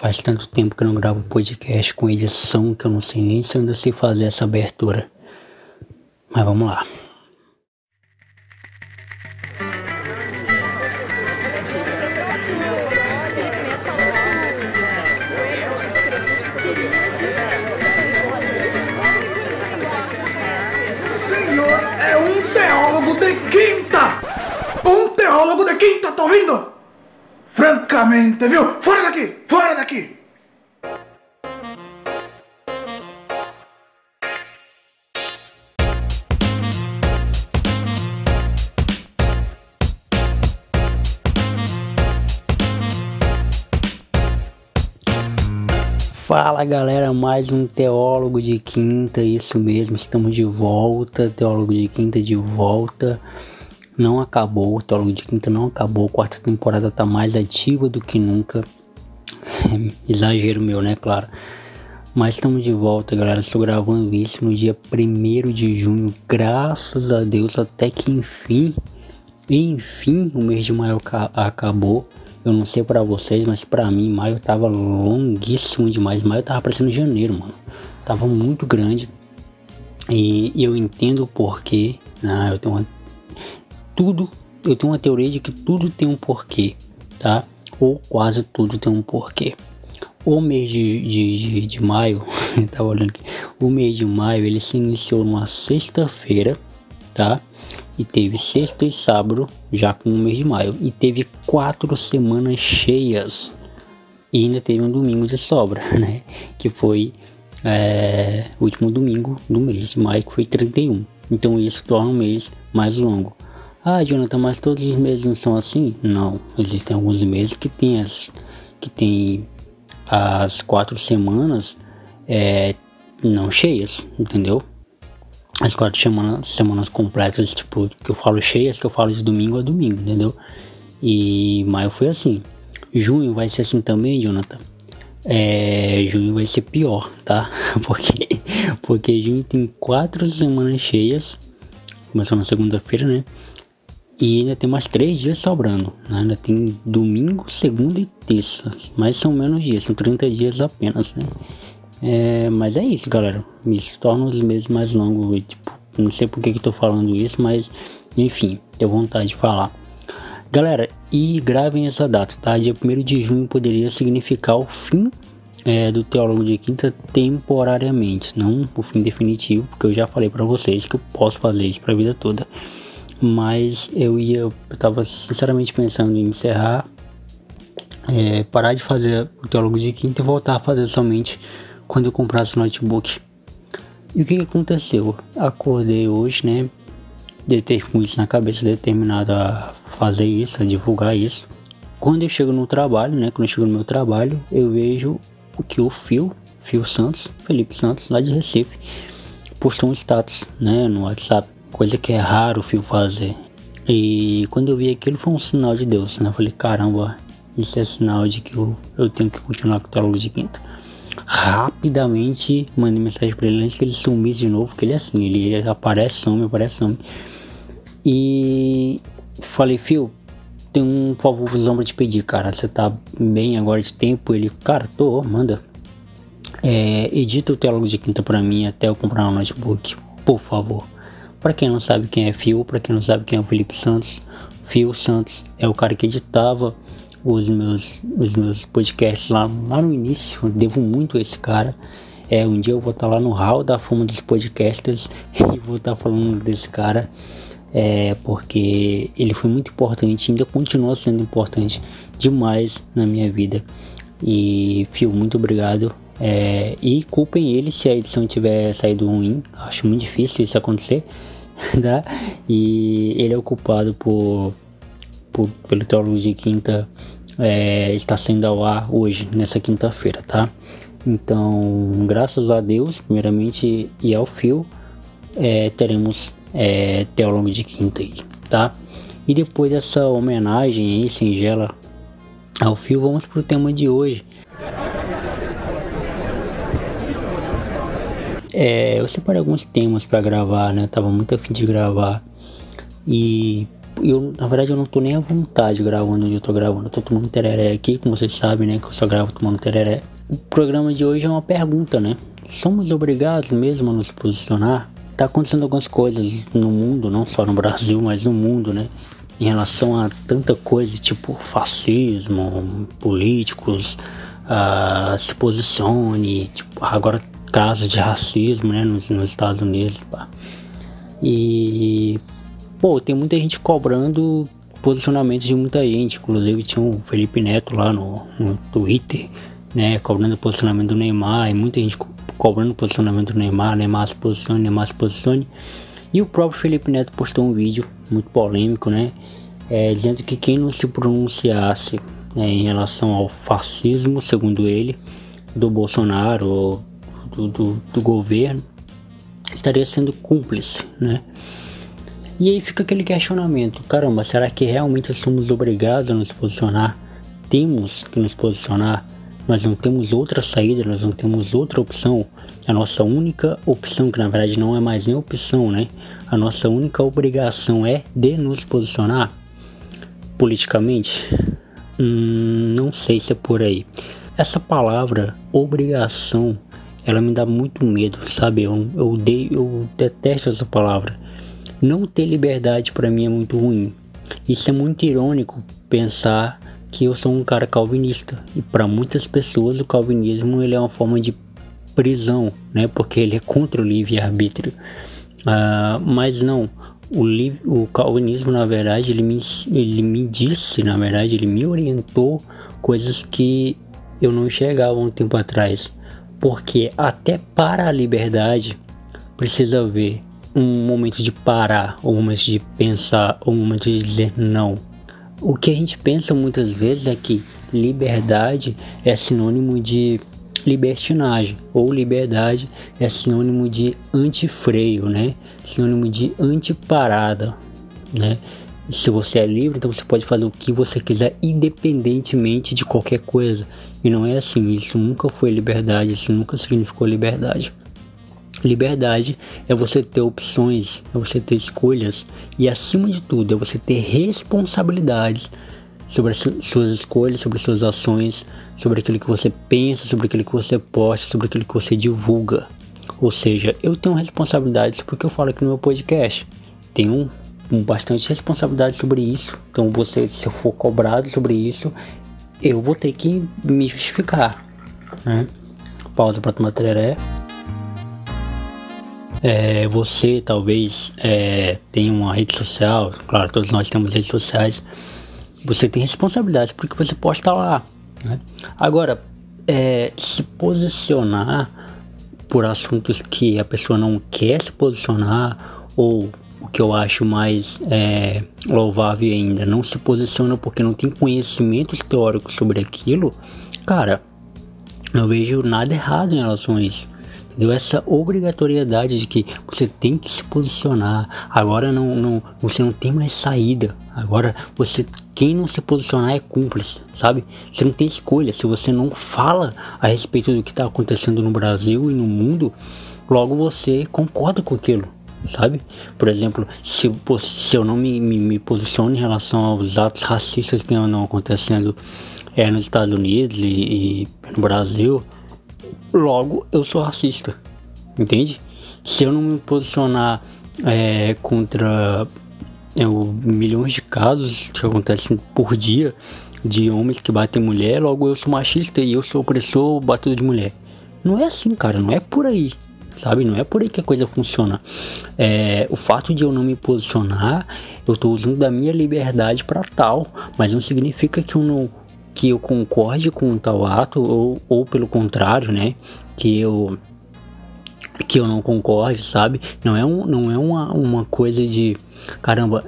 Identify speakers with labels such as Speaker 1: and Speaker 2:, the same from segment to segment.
Speaker 1: Faz tanto tempo que eu não gravo podcast com edição que eu não sei nem se eu ainda sei fazer essa abertura. Mas vamos lá.
Speaker 2: senhor é um teólogo de quinta! Um teólogo de quinta, tá ouvindo? Francamente, viu? Fora daqui! Fora daqui!
Speaker 1: Fala galera, mais um Teólogo de Quinta, isso mesmo, estamos de volta, Teólogo de Quinta de volta. Não acabou, o Teólogo de Quinta não acabou, a quarta temporada tá mais ativa do que nunca. Exagero meu, né, claro. Mas estamos de volta, galera. Estou gravando isso no dia 1 de junho, graças a Deus, até que enfim, enfim, o mês de maio acabou. Eu não sei para vocês, mas para mim maio tava longuíssimo demais. Maio tava parecendo janeiro, mano. Tava muito grande. E, e eu entendo o porquê. Né? Eu tenho uma, tudo, eu tenho uma teoria de que tudo tem um porquê, tá? Ou quase tudo tem um porquê. O mês de, de, de, de maio, tava olhando aqui, o mês de maio ele se iniciou numa sexta-feira, tá? e teve sexta e sábado já com o mês de maio e teve quatro semanas cheias e ainda teve um domingo de sobra, né? Que foi é, o último domingo do mês de maio, que foi 31. Então isso torna o mês mais longo. Ah, Jonathan, mas todos os meses não são assim? Não, existem alguns meses que tem as que tem as quatro semanas é, não cheias, entendeu? as quatro semanas, semanas completas, tipo, que eu falo cheias, que eu falo de domingo a domingo, entendeu? E maio foi assim. Junho vai ser assim também, Jonathan. É, junho vai ser pior, tá? Porque, porque junho tem quatro semanas cheias, começou na segunda-feira, né? E ainda tem mais três dias sobrando. Né? Ainda tem domingo, segunda e terça. Mas são menos dias, são 30 dias apenas, né? É, mas é isso, galera. Isso torna os meses mais longos. Tipo, não sei por que, tô falando isso, mas enfim, tenho vontade de falar. Galera, e gravem essa data, tá? Dia 1 de junho poderia significar o fim é, do Teólogo de Quinta temporariamente, não o fim definitivo, porque eu já falei para vocês que eu posso fazer isso pra vida toda. Mas eu ia, eu tava sinceramente pensando em encerrar, é, parar de fazer o Teólogo de Quinta e voltar a fazer somente quando eu comprasse o notebook. E o que, que aconteceu? Acordei hoje, né? De ter com isso na cabeça, determinado a fazer isso, a divulgar isso. Quando eu chego no trabalho, né? Quando eu chego no meu trabalho, eu vejo o que o Fio, Fio Santos, Felipe Santos, lá de Recife, postou um status, né? No WhatsApp. Coisa que é raro o Fio fazer. E quando eu vi aquilo foi um sinal de Deus, né? Eu falei, caramba, isso é sinal de que eu, eu tenho que continuar com o teólogo de quinta rapidamente mandei mensagem pra ele antes que ele sumisse de novo, porque ele é assim, ele aparece, some, aparece, some. E falei, Fio, tem um favorzão pra te pedir, cara. Você tá bem agora de tempo? Ele, cara, tô, manda. É, edita o teólogo de quinta pra mim até eu comprar um notebook, por favor. Pra quem não sabe quem é Fio, pra quem não sabe quem é o Felipe Santos, Fio Santos é o cara que editava os meus, os meus podcasts lá, lá no início. Eu devo muito a esse cara. É, um dia eu vou estar lá no hall da fama dos podcasters e vou estar falando desse cara. É, porque ele foi muito importante, ainda continua sendo importante demais na minha vida. E, Fio, muito obrigado. É, e culpem ele se a edição tiver saído ruim. Acho muito difícil isso acontecer. Tá? E ele é o culpado por por, pelo Teólogo de Quinta é, está sendo ao ar hoje, nessa quinta-feira, tá? Então, graças a Deus, primeiramente, e ao fio, é, teremos é, Teólogo de Quinta aí, tá? E depois dessa homenagem aí, singela ao fio, vamos pro tema de hoje. É, eu separei alguns temas para gravar, né? tava muito afim de gravar. E eu, na verdade, eu não tô nem à vontade gravando onde eu tô gravando. Eu tô tomando tereré aqui, como vocês sabem, né? Que eu só gravo tomando tereré. O programa de hoje é uma pergunta, né? Somos obrigados mesmo a nos posicionar? Tá acontecendo algumas coisas no mundo, não só no Brasil, mas no mundo, né? Em relação a tanta coisa, tipo fascismo, políticos, uh, se posicione, tipo, agora casos de racismo, né? Nos, nos Estados Unidos, pá. E, pô, tem muita gente cobrando posicionamentos de muita gente. Inclusive tinha o Felipe Neto lá no, no Twitter né, cobrando posicionamento do Neymar, e muita gente cobrando o posicionamento do Neymar, Neymar se posicione, Neymar se posicione. E o próprio Felipe Neto postou um vídeo muito polêmico, né, é, dizendo que quem não se pronunciasse né, em relação ao fascismo, segundo ele, do Bolsonaro do, do, do governo, estaria sendo cúmplice, né? E aí fica aquele questionamento, caramba, será que realmente somos obrigados a nos posicionar? Temos que nos posicionar? nós não temos outra saída, nós não temos outra opção. A nossa única opção, que na verdade não é mais nem opção, né? A nossa única obrigação é de nos posicionar politicamente. Hum, não sei se é por aí. Essa palavra obrigação, ela me dá muito medo, sabe? Eu, eu, dei, eu detesto essa palavra. Não ter liberdade para mim é muito ruim. Isso é muito irônico pensar que eu sou um cara calvinista e para muitas pessoas o calvinismo ele é uma forma de prisão, né? Porque ele é contra o livre arbítrio. Uh, mas não, o, o calvinismo na verdade ele me, ele me disse, na verdade ele me orientou coisas que eu não enxergava um tempo atrás. Porque até para a liberdade precisa haver um momento de parar, um momento de pensar, um momento de dizer não o que a gente pensa muitas vezes é que liberdade é sinônimo de libertinagem ou liberdade é sinônimo de antifreio, né? Sinônimo de antiparada, né? Se você é livre, então você pode fazer o que você quiser independentemente de qualquer coisa. E não é assim, isso nunca foi liberdade, isso nunca significou liberdade. Liberdade é você ter opções, é você ter escolhas e, acima de tudo, é você ter responsabilidades sobre as suas escolhas, sobre as suas ações, sobre aquilo que você pensa, sobre aquilo que você posta, sobre aquilo que você divulga. Ou seja, eu tenho responsabilidades porque eu falo aqui no meu podcast. Tenho bastante responsabilidade sobre isso. Então, você, se eu for cobrado sobre isso, eu vou ter que me justificar. Né? Pausa para tomar tereré. É, você talvez é, tenha uma rede social, claro, todos nós temos redes sociais. Você tem responsabilidade porque você posta lá. Né? Agora, é, se posicionar por assuntos que a pessoa não quer se posicionar, ou o que eu acho mais é, louvável ainda, não se posiciona porque não tem conhecimentos teóricos sobre aquilo, cara, não vejo nada errado em relação a isso entendeu? Essa obrigatoriedade de que você tem que se posicionar. Agora não, não, você não tem mais saída. Agora você, quem não se posicionar é cúmplice, sabe? Você não tem escolha. Se você não fala a respeito do que está acontecendo no Brasil e no mundo, logo você concorda com aquilo sabe? Por exemplo, se, se eu não me, me, me, posiciono em relação aos atos racistas que andam acontecendo é, nos Estados Unidos e, e no Brasil, logo eu sou racista, entende? Se eu não me posicionar é, contra é, o, milhões de casos que acontecem por dia de homens que batem mulher, logo eu sou machista e eu sou opressor batedor de mulher. Não é assim, cara, não é por aí, sabe? Não é por aí que a coisa funciona. É, o fato de eu não me posicionar, eu estou usando da minha liberdade para tal, mas não significa que eu não que eu concorde com tal ato ou, ou pelo contrário, né? Que eu que eu não concorde, sabe? Não é, um, não é uma, uma coisa de caramba,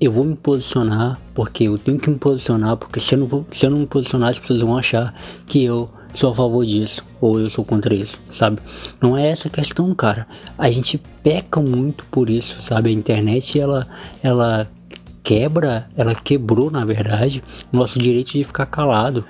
Speaker 1: eu vou me posicionar porque eu tenho que me posicionar, porque se eu não, se eu não me posicionar, as pessoas vão achar que eu sou a favor disso ou eu sou contra isso, sabe? Não é essa questão, cara. A gente peca muito por isso, sabe? A internet ela ela quebra, ela quebrou na verdade nosso direito de ficar calado.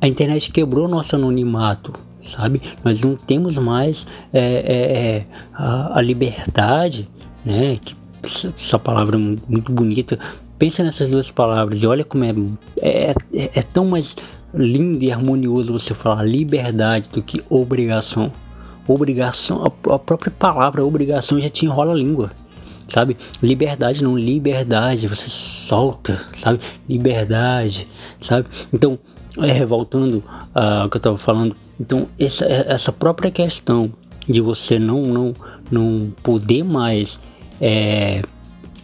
Speaker 1: A internet quebrou nosso anonimato, sabe? Nós não temos mais é, é, é, a, a, liberdade, né? Que essa palavra muito bonita. Pensa nessas duas palavras e olha como é, é, é, é tão mais lindo e harmonioso você falar liberdade do que obrigação. Obrigação, a, própria palavra obrigação já te enrola a língua sabe? Liberdade não, liberdade, você solta, sabe? Liberdade, sabe? Então, é, voltando ao que eu estava falando, então essa, essa própria questão de você não, não, não poder mais é,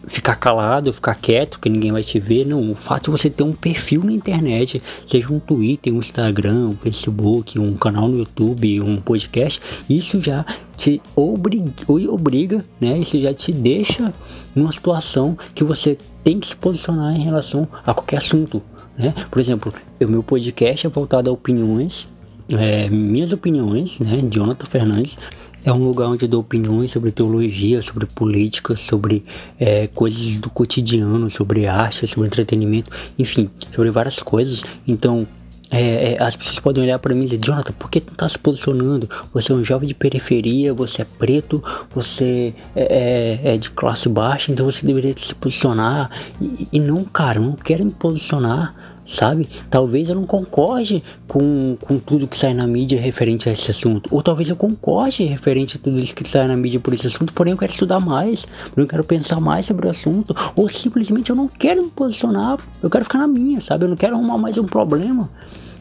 Speaker 1: ficar calado, ficar quieto, que ninguém vai te ver. Não, o fato de você ter um perfil na internet, seja um Twitter, um Instagram, um Facebook, um canal no YouTube, um podcast, isso já te obriga, obriga, né? Isso já te deixa numa situação que você tem que se posicionar em relação a qualquer assunto, né? Por exemplo, o meu podcast é voltado a opiniões, é, minhas opiniões, né? Jonathan Fernandes é um lugar onde eu dou opiniões sobre teologia, sobre política, sobre é, coisas do cotidiano, sobre arte, sobre entretenimento, enfim, sobre várias coisas. Então, é, é, as pessoas podem olhar para mim e dizer, Jonathan, por que tu não tá se posicionando? Você é um jovem de periferia, você é preto, você é, é, é de classe baixa, então você deveria se posicionar. E, e não, cara, eu não quero me posicionar sabe? Talvez eu não concorde com, com tudo que sai na mídia referente a esse assunto, ou talvez eu concorde referente a tudo isso que sai na mídia por esse assunto, porém eu quero estudar mais, porém eu quero pensar mais sobre o assunto, ou simplesmente eu não quero me posicionar, eu quero ficar na minha, sabe? Eu não quero arrumar mais um problema.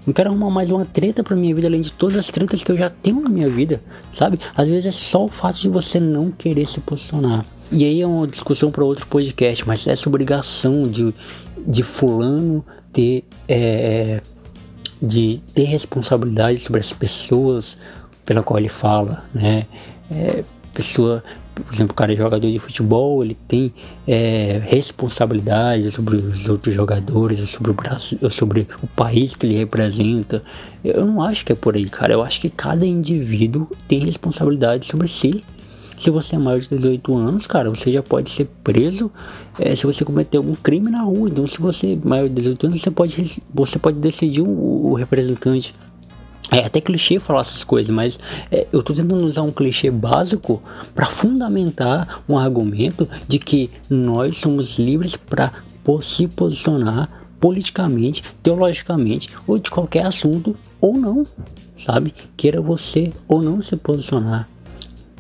Speaker 1: Não quero arrumar mais uma treta pra minha vida, além de todas as tretas que eu já tenho na minha vida, sabe? Às vezes é só o fato de você não querer se posicionar. E aí é uma discussão para outro podcast, mas essa obrigação de, de fulano ter é, de ter responsabilidade sobre as pessoas pela qual ele fala, né? É, pessoa, por exemplo, o cara é jogador de futebol, ele tem é, responsabilidade sobre os outros jogadores, sobre o Brasil, sobre o país que ele representa. Eu não acho que é por aí, cara. Eu acho que cada indivíduo tem responsabilidade sobre si. Se você é maior de 18 anos, cara, você já pode ser preso é, se você cometer algum crime na rua. Então, se você é maior de 18 anos, você pode, você pode decidir o, o representante. É até clichê falar essas coisas, mas é, eu estou tentando usar um clichê básico para fundamentar um argumento de que nós somos livres para se posicionar politicamente, teologicamente ou de qualquer assunto ou não, sabe? Queira você ou não se posicionar.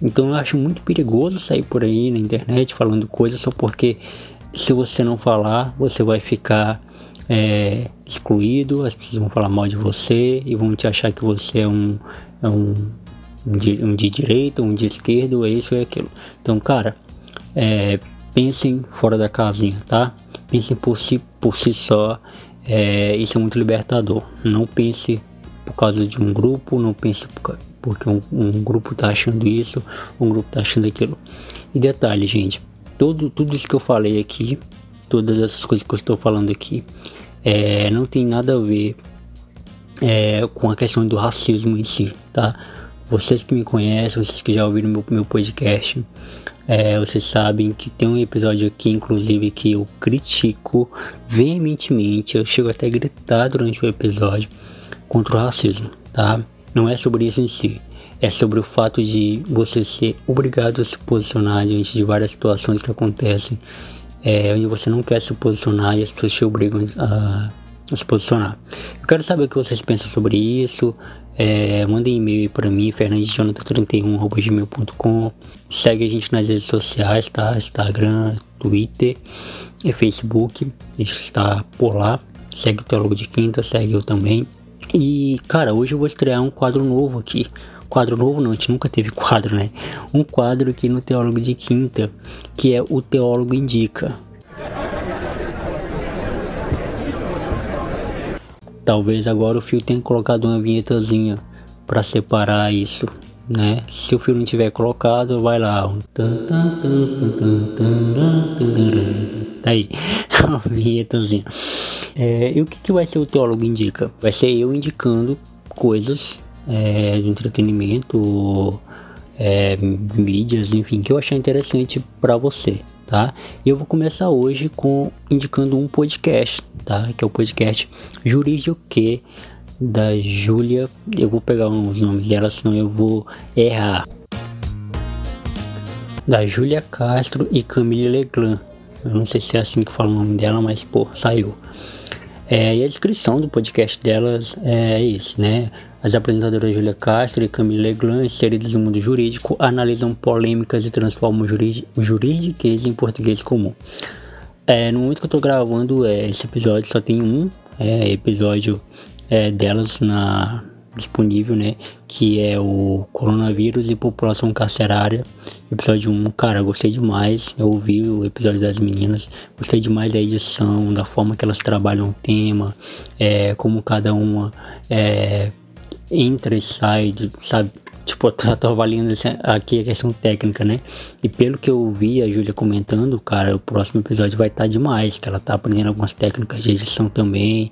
Speaker 1: Então eu acho muito perigoso sair por aí na internet falando coisas só porque se você não falar, você vai ficar é, excluído, as pessoas vão falar mal de você e vão te achar que você é um, é um, um, de, um de direita, um de esquerda, é isso e aquilo. Então, cara, é, pensem fora da casinha, tá? Pensem por si, por si só. É, isso é muito libertador. Não pense por causa de um grupo, não pense por, porque um, um grupo tá achando isso, um grupo tá achando aquilo. E detalhe, gente, todo, tudo isso que eu falei aqui, todas essas coisas que eu estou falando aqui, é, não tem nada a ver é, com a questão do racismo em si, tá? Vocês que me conhecem, vocês que já ouviram meu, meu podcast, é, vocês sabem que tem um episódio aqui, inclusive, que eu critico veementemente, eu chego até a gritar durante o episódio contra o racismo, tá? Não é sobre isso em si. É sobre o fato de você ser obrigado a se posicionar diante de várias situações que acontecem, é, onde você não quer se posicionar e as pessoas te obrigam a, a se posicionar. Eu quero saber o que vocês pensam sobre isso. É, mandem e-mail para mim, fernandesjonathan31.gmail.com Segue a gente nas redes sociais, tá? Instagram, Twitter e Facebook. A gente está por lá. Segue o Teólogo de Quinta, segue eu também. E, cara, hoje eu vou estrear um quadro novo aqui. Quadro novo não, a gente nunca teve quadro, né? Um quadro aqui no Teólogo de Quinta, que é o Teólogo Indica. Talvez agora o fio tenha colocado uma vinhetazinha para separar isso, né? Se o fio não tiver colocado, vai lá. Aí, a vinhetazinha. É, e o que, que vai ser o teólogo indica? Vai ser eu indicando coisas é, de entretenimento, é, mídias, enfim, que eu achar interessante para você, tá? E eu vou começar hoje com indicando um podcast, tá? Que é o podcast Jurídico que da Júlia. Eu vou pegar os nomes dela, senão eu vou errar. da Júlia Castro e Camille Leglan. Eu não sei se é assim que fala o nome dela, mas pô, saiu. É, e a descrição do podcast delas é isso, né? As apresentadoras Julia Castro e Camille Leglan, inseridas no mundo jurídico, analisam polêmicas e transformam o em português comum. É, no momento que eu tô gravando é, esse episódio, só tem um é, episódio é, delas na, disponível, né? Que é o Coronavírus e População Carcerária. Episódio 1, cara, gostei demais. Eu ouvi o episódio das meninas, gostei demais da edição, da forma que elas trabalham o tema, é, como cada uma é, entra e sai, sabe? Tipo, tô avaliando aqui a questão técnica, né? E pelo que eu vi a Júlia comentando, cara, o próximo episódio vai estar tá demais, que ela tá aprendendo algumas técnicas de edição também,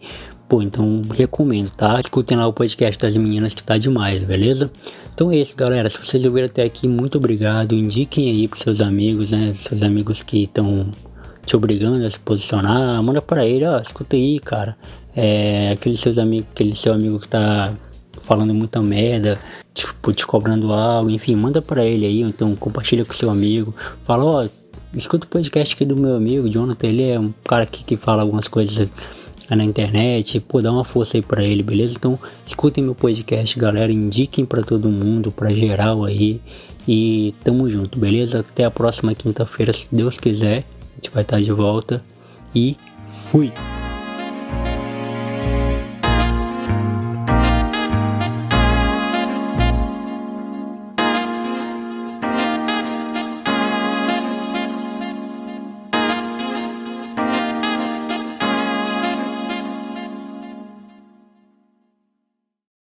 Speaker 1: Pô, então recomendo, tá? Escutem lá o podcast das meninas que tá demais, beleza? Então é isso, galera. Se vocês ouviram até aqui, muito obrigado. Indiquem aí pros seus amigos, né? Seus amigos que estão te obrigando a se posicionar. Manda para ele, ó, escuta aí, cara. É, aquele seus amigos, aquele seu amigo que tá falando muita merda, tipo, te cobrando algo, enfim, manda para ele aí, ou então compartilha com seu amigo. Fala, ó, escuta o podcast aqui do meu amigo, Jonathan, ele é um cara que, que fala algumas coisas na internet, pô, dá uma força aí para ele, beleza? Então, escutem meu podcast, galera, indiquem para todo mundo, para geral aí. E tamo junto, beleza? Até a próxima quinta-feira, se Deus quiser. A gente vai estar de volta. E fui!